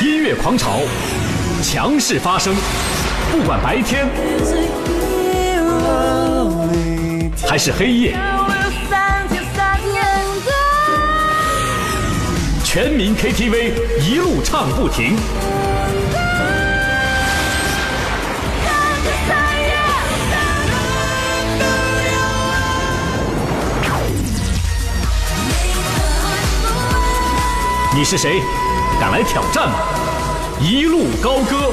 音乐狂潮，强势发声，不管白天还是黑夜，全民 KTV 一路唱不停。你是谁？敢来挑战吗？一路高歌。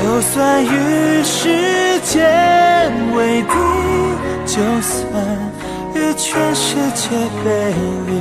就算与时间为敌，就算与全世界背离，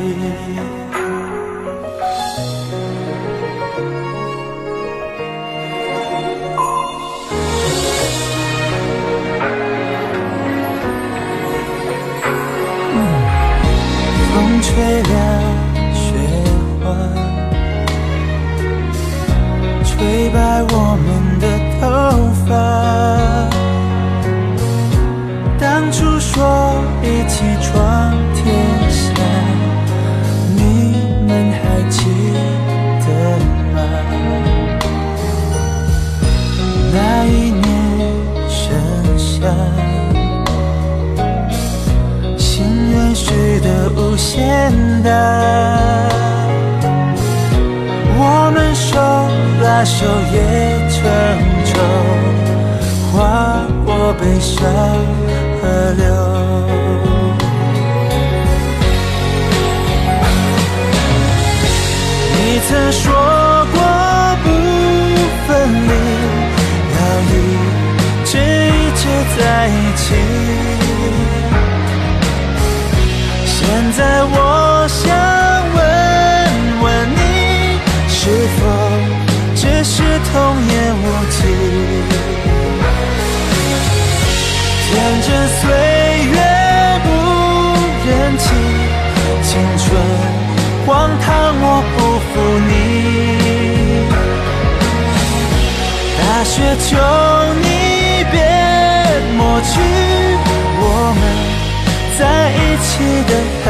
雪求你别抹去我们在一起的痕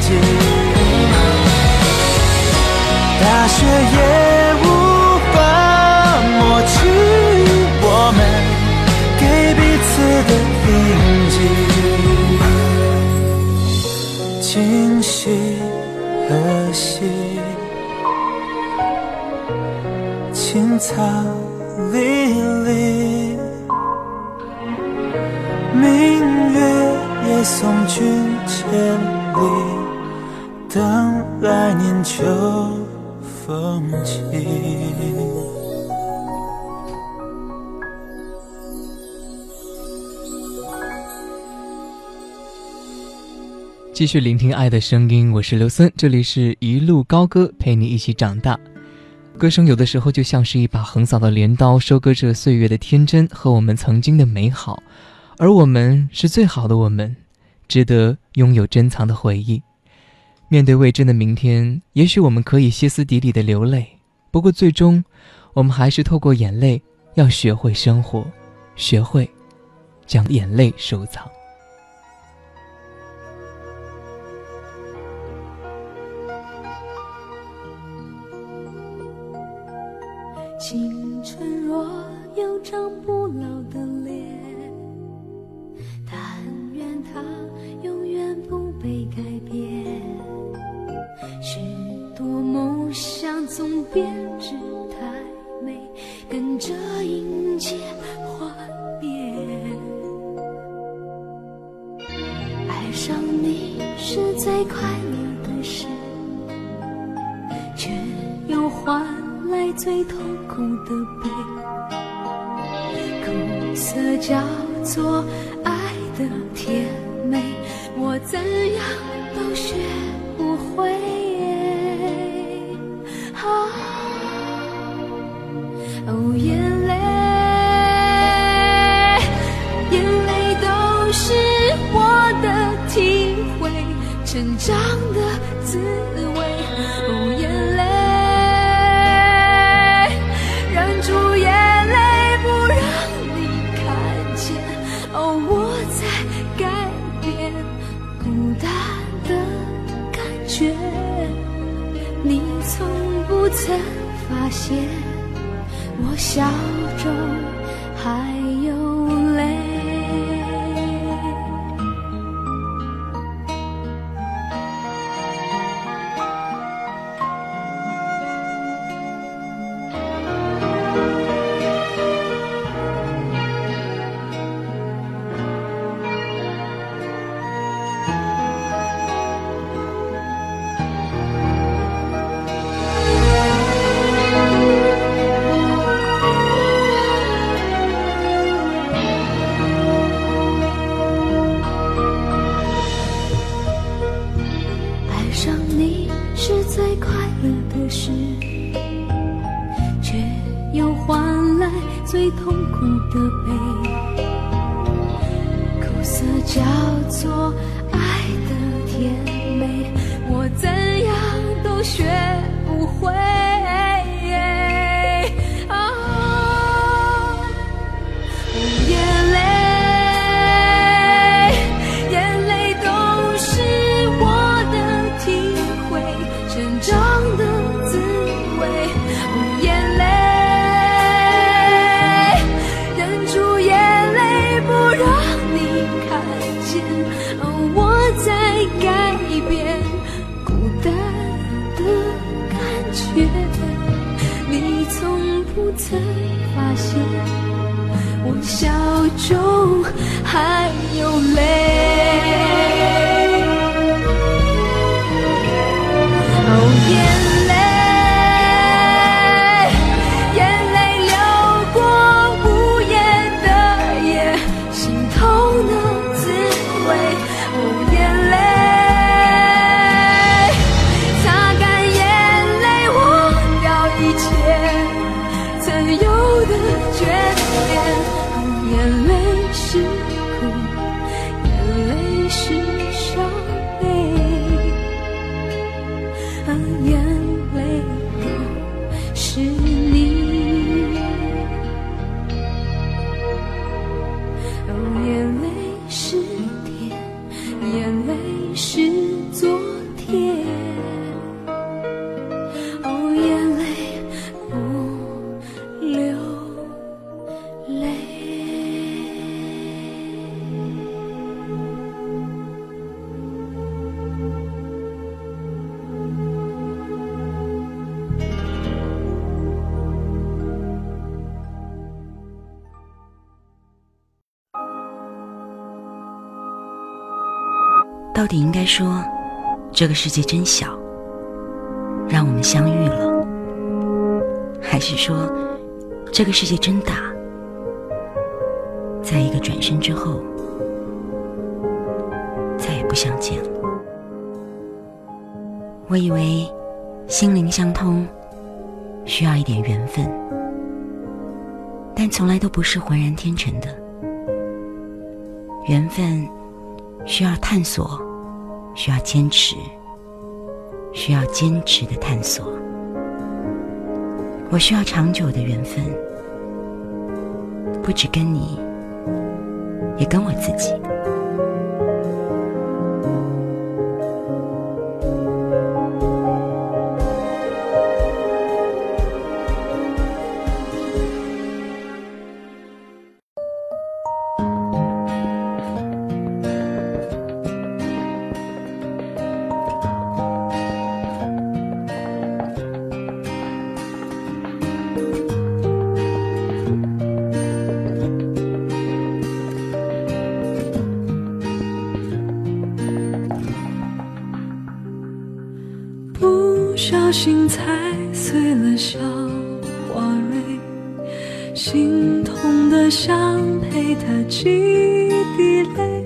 迹。大雪也无法抹去我们。给彼此的印记，今夕何夕？青草月也送君千里，等来年秋风起。继续聆听爱的声音，我是刘森，这里是一路高歌，陪你一起长大。歌声有的时候就像是一把横扫的镰刀，收割着岁月的天真和我们曾经的美好，而我们是最好的我们，值得拥有珍藏的回忆。面对未知的明天，也许我们可以歇斯底里的流泪，不过最终，我们还是透过眼泪，要学会生活，学会将眼泪收藏。改变。才发现，我笑中还的事，却又换来最痛苦的悲。苦涩叫做爱的甜美，我怎样都学不会。到底应该说，这个世界真小，让我们相遇了，还是说，这个世界真大，在一个转身之后，再也不相见了？我以为心灵相通需要一点缘分，但从来都不是浑然天成的。缘分需要探索，需要坚持，需要坚持的探索。我需要长久的缘分，不只跟你也跟我自己。陪他几滴泪，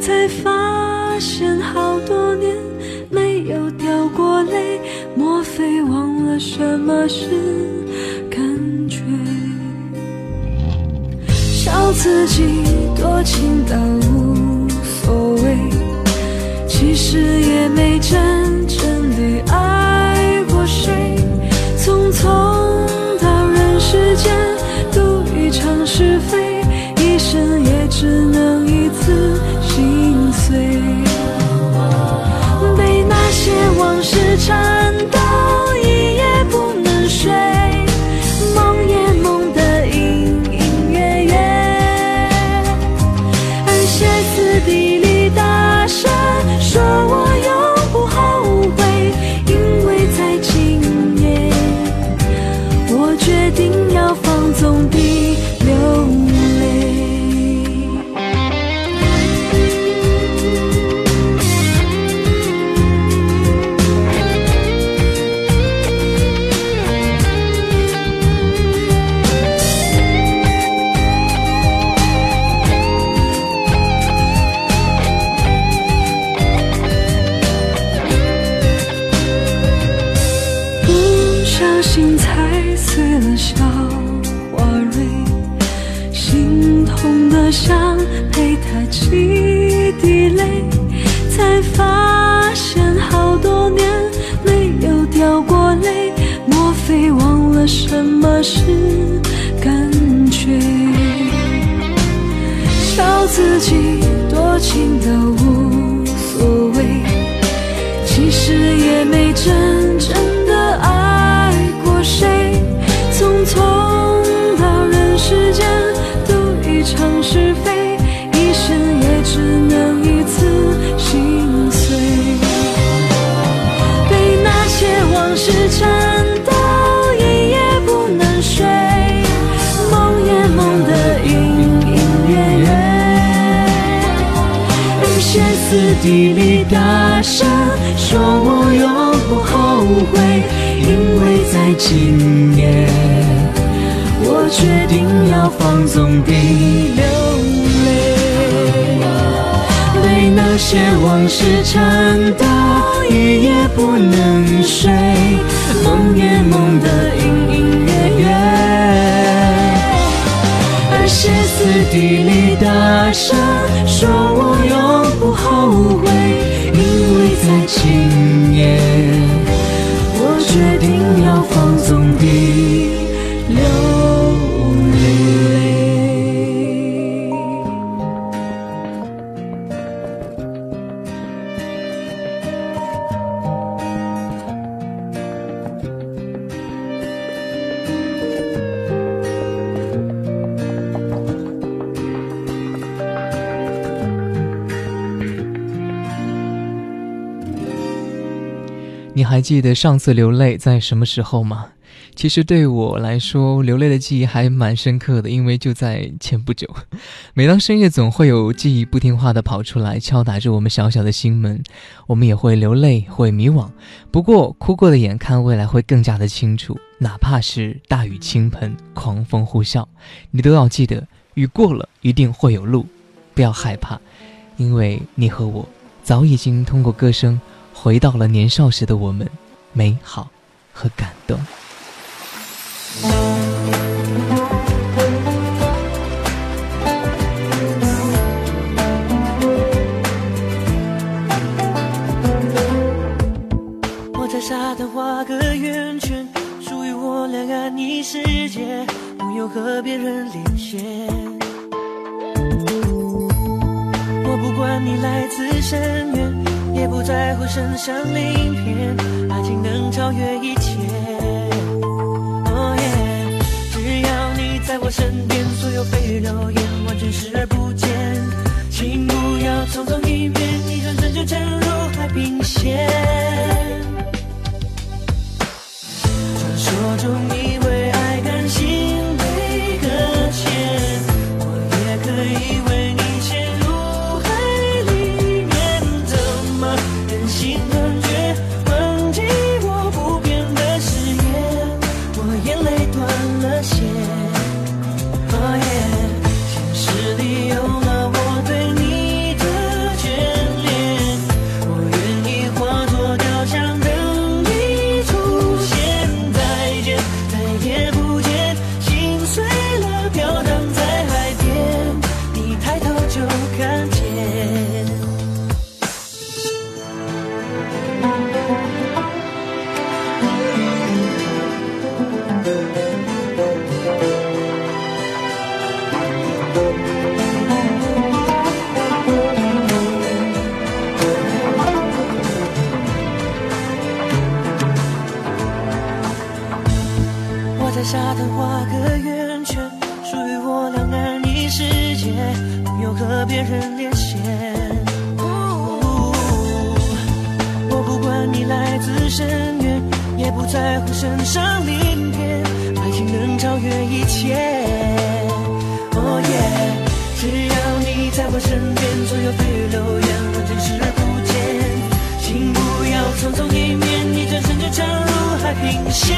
才发现好多年没有掉过泪，莫非忘了什么是感觉？笑自己多情到无所谓。其实也没真正的爱过谁，匆匆到人世间，赌一场是非，能地里大声说我永不后悔，因为在今夜，我决定要放纵地流泪。被那些往事缠到一夜不能睡，梦也梦得隐隐约约。而歇斯底里大声说我，在今夜，我决定要放纵地还记得上次流泪在什么时候吗？其实对我来说，流泪的记忆还蛮深刻的，因为就在前不久。每当深夜，总会有记忆不听话的跑出来，敲打着我们小小的心门，我们也会流泪，会迷惘。不过，哭过的眼看未来会更加的清楚，哪怕是大雨倾盆、狂风呼啸，你都要记得，雨过了一定会有路，不要害怕，因为你和我早已经通过歌声回到了年少时的我们，美好和感动。我在沙滩画个圆圈，属于我俩安逸世界，不用和别人连线。我不管你来自深渊，也不在乎身上鳞片，爱情能超越一切。哦耶！只要你在我身边，所有蜚语流言完全视而不见。请不要匆匆一面，一转身就沉入海平线。传说中你为别人连线。我不管你来自深渊，也不在乎身上鳞片，爱情能超越一切。哦耶！只要你在我身边，所有蜚语流言完全视而不见。请不要匆匆一面，一转身就沉入海平线。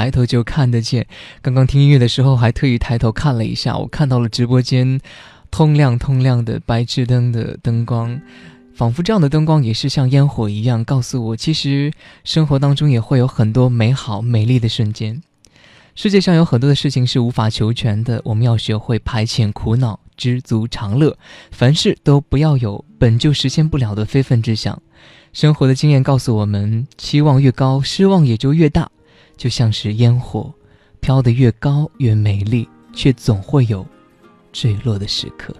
抬头就看得见。刚刚听音乐的时候，还特意抬头看了一下，我看到了直播间通亮通亮的白炽灯的灯光，仿佛这样的灯光也是像烟火一样，告诉我，其实生活当中也会有很多美好美丽的瞬间。世界上有很多的事情是无法求全的，我们要学会排遣苦恼，知足常乐，凡事都不要有本就实现不了的非分之想。生活的经验告诉我们，期望越高，失望也就越大。就像是烟火，飘得越高越美丽，却总会有坠落的时刻。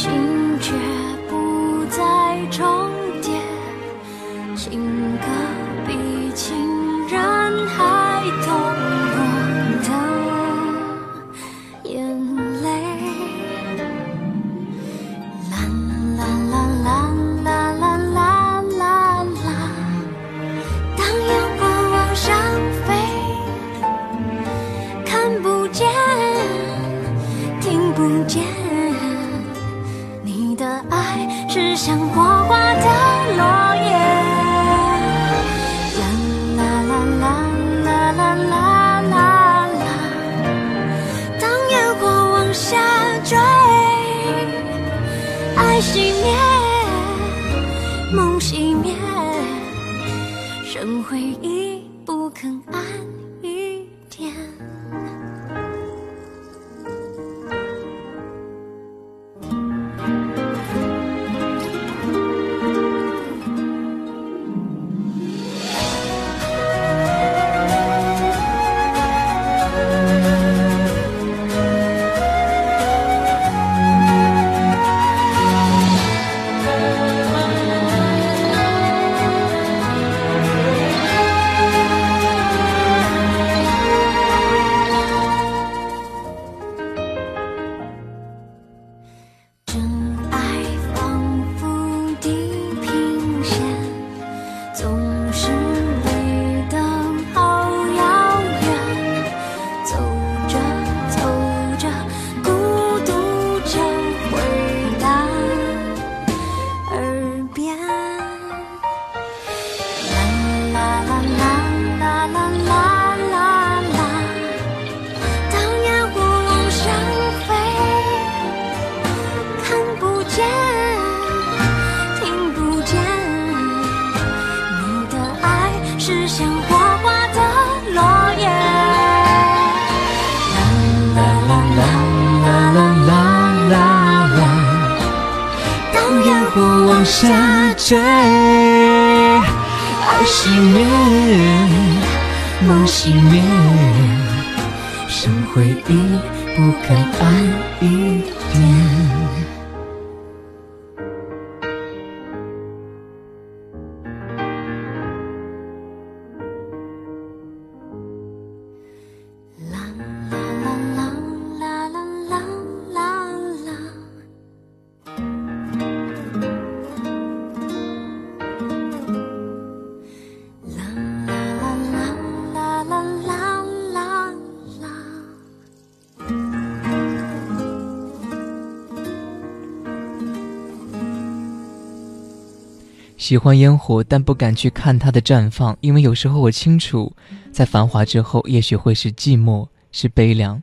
心安。喜欢烟火但不敢去看它的绽放因为有时候我清楚在繁华之后也许会是寂寞是悲凉。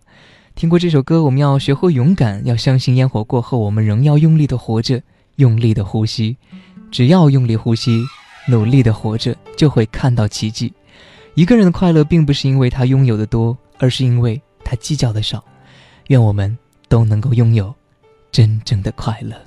听过这首歌我们要学会勇敢要相信烟火过后我们仍要用力的活着用力的呼吸。只要用力呼吸努力的活着就会看到奇迹。一个人的快乐并不是因为他拥有的多而是因为他计较的少。愿我们都能够拥有真正的快乐。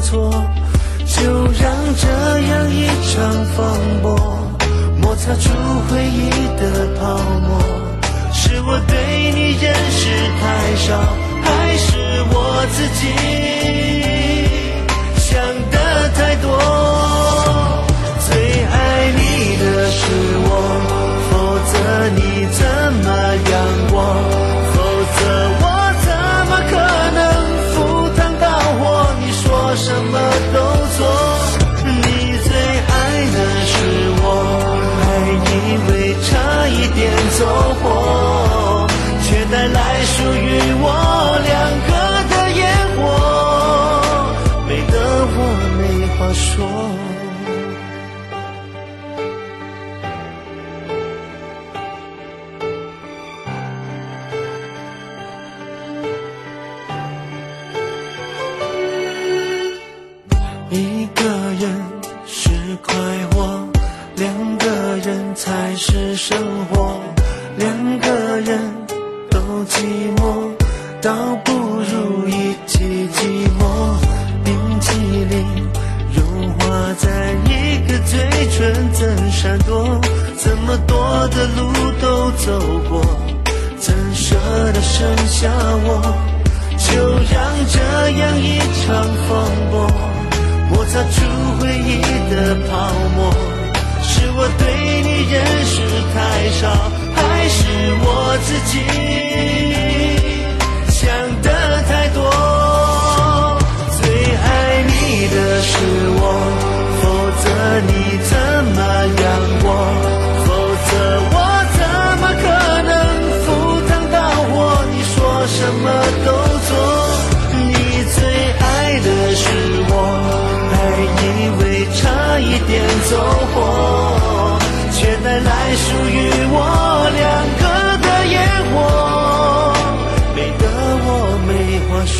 错，就让这样一场风波摩擦出回忆的泡沫。是我对你认识太少，还是我自己想得太多？最爱你的是我，否则你怎么养我？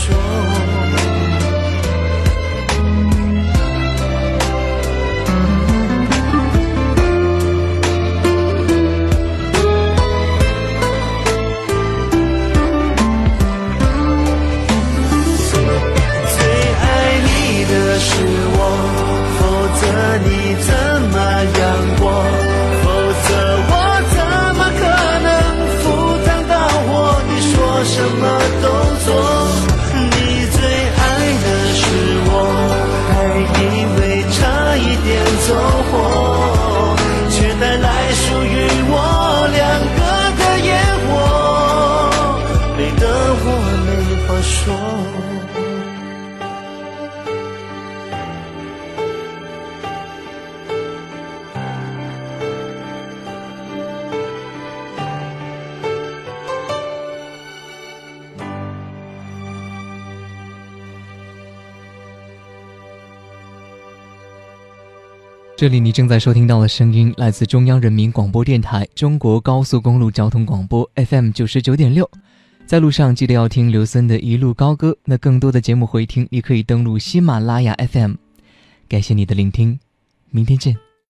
最爱你的是我，否则你怎么养过？否则我怎么可能赴汤蹈火？你说什么都做。这里你正在收听到的声音来自中央人民广播电台中国高速公路交通广播 FM 九十九点六，在路上记得要听刘森的一路高歌。那更多的节目回听，你可以登录喜马拉雅 FM。感谢你的聆听，明天见。